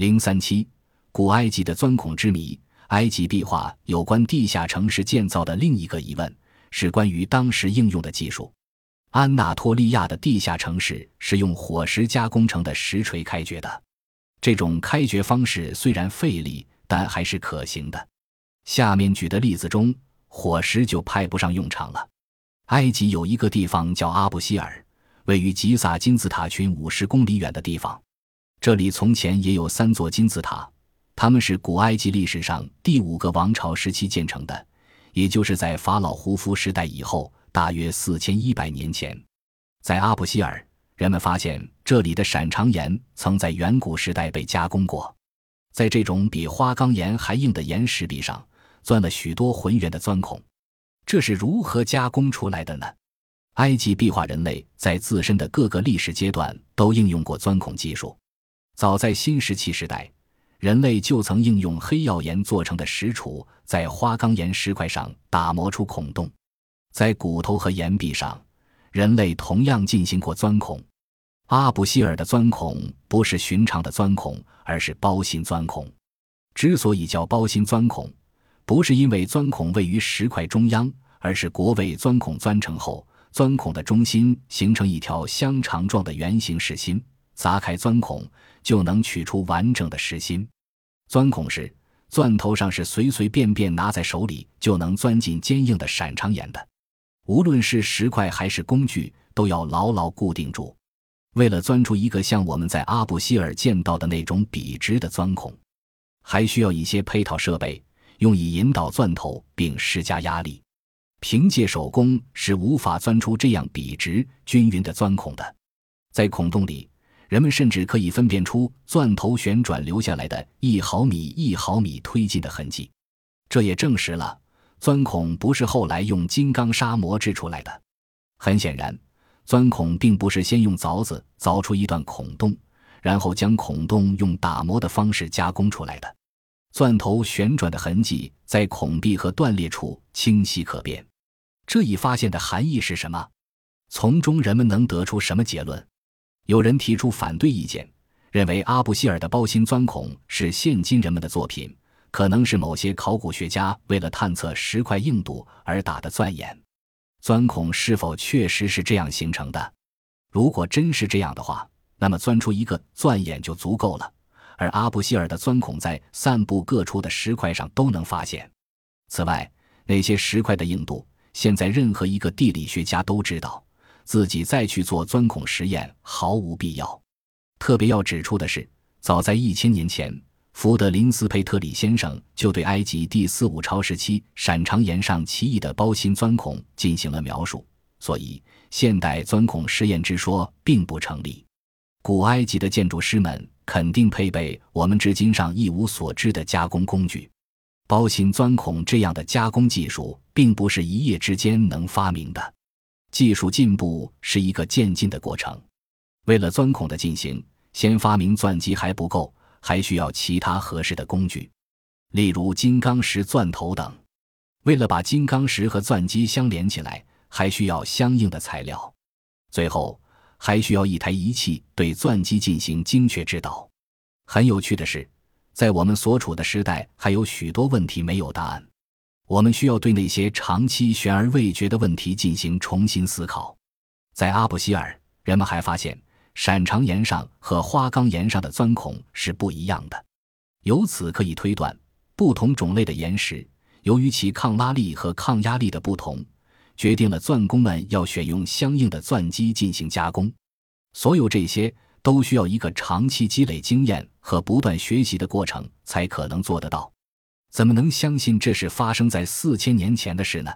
零三七，古埃及的钻孔之谜。埃及壁画有关地下城市建造的另一个疑问是关于当时应用的技术。安纳托利亚的地下城市是用火石加工成的石锤开掘的，这种开掘方式虽然费力，但还是可行的。下面举的例子中，火石就派不上用场了。埃及有一个地方叫阿布希尔，位于吉萨金字塔群五十公里远的地方。这里从前也有三座金字塔，它们是古埃及历史上第五个王朝时期建成的，也就是在法老胡夫时代以后，大约四千一百年前。在阿布希尔，人们发现这里的闪长岩曾在远古时代被加工过，在这种比花岗岩还硬的岩石壁上钻了许多浑圆的钻孔。这是如何加工出来的呢？埃及壁画人类在自身的各个历史阶段都应用过钻孔技术。早在新石器时代，人类就曾应用黑曜岩做成的石杵，在花岗岩石块上打磨出孔洞。在骨头和岩壁上，人类同样进行过钻孔。阿布希尔的钻孔不是寻常的钻孔，而是包心钻孔。之所以叫包心钻孔，不是因为钻孔位于石块中央，而是国位钻孔钻成后，钻孔的中心形成一条香肠状的圆形实心。砸开钻孔，就能取出完整的实心。钻孔时，钻头上是随随便便拿在手里就能钻进坚硬的闪长岩的。无论是石块还是工具，都要牢牢固定住。为了钻出一个像我们在阿布希尔见到的那种笔直的钻孔，还需要一些配套设备，用以引导钻头并施加压力。凭借手工是无法钻出这样笔直均匀的钻孔的。在孔洞里。人们甚至可以分辨出钻头旋转留下来的一毫米一毫米推进的痕迹，这也证实了钻孔不是后来用金刚砂磨制出来的。很显然，钻孔并不是先用凿子凿出一段孔洞，然后将孔洞用打磨的方式加工出来的。钻头旋转的痕迹在孔壁和断裂处清晰可辨。这一发现的含义是什么？从中人们能得出什么结论？有人提出反对意见，认为阿布希尔的包心钻孔是现今人们的作品，可能是某些考古学家为了探测石块硬度而打的钻眼。钻孔是否确实是这样形成的？如果真是这样的话，那么钻出一个钻眼就足够了。而阿布希尔的钻孔在散布各处的石块上都能发现。此外，那些石块的硬度，现在任何一个地理学家都知道。自己再去做钻孔实验毫无必要。特别要指出的是，早在一千年前，福德林斯佩特里先生就对埃及第四五朝时期闪长岩上奇异的包心钻孔进行了描述，所以现代钻孔实验之说并不成立。古埃及的建筑师们肯定配备我们至今上一无所知的加工工具。包心钻孔这样的加工技术，并不是一夜之间能发明的。技术进步是一个渐进的过程。为了钻孔的进行，先发明钻机还不够，还需要其他合适的工具，例如金刚石钻头等。为了把金刚石和钻机相连起来，还需要相应的材料。最后，还需要一台仪器对钻机进行精确指导。很有趣的是，在我们所处的时代，还有许多问题没有答案。我们需要对那些长期悬而未决的问题进行重新思考。在阿布希尔，人们还发现闪长岩上和花岗岩上的钻孔是不一样的。由此可以推断，不同种类的岩石由于其抗拉力和抗压力的不同，决定了钻工们要选用相应的钻机进行加工。所有这些都需要一个长期积累经验和不断学习的过程才可能做得到。怎么能相信这是发生在四千年前的事呢？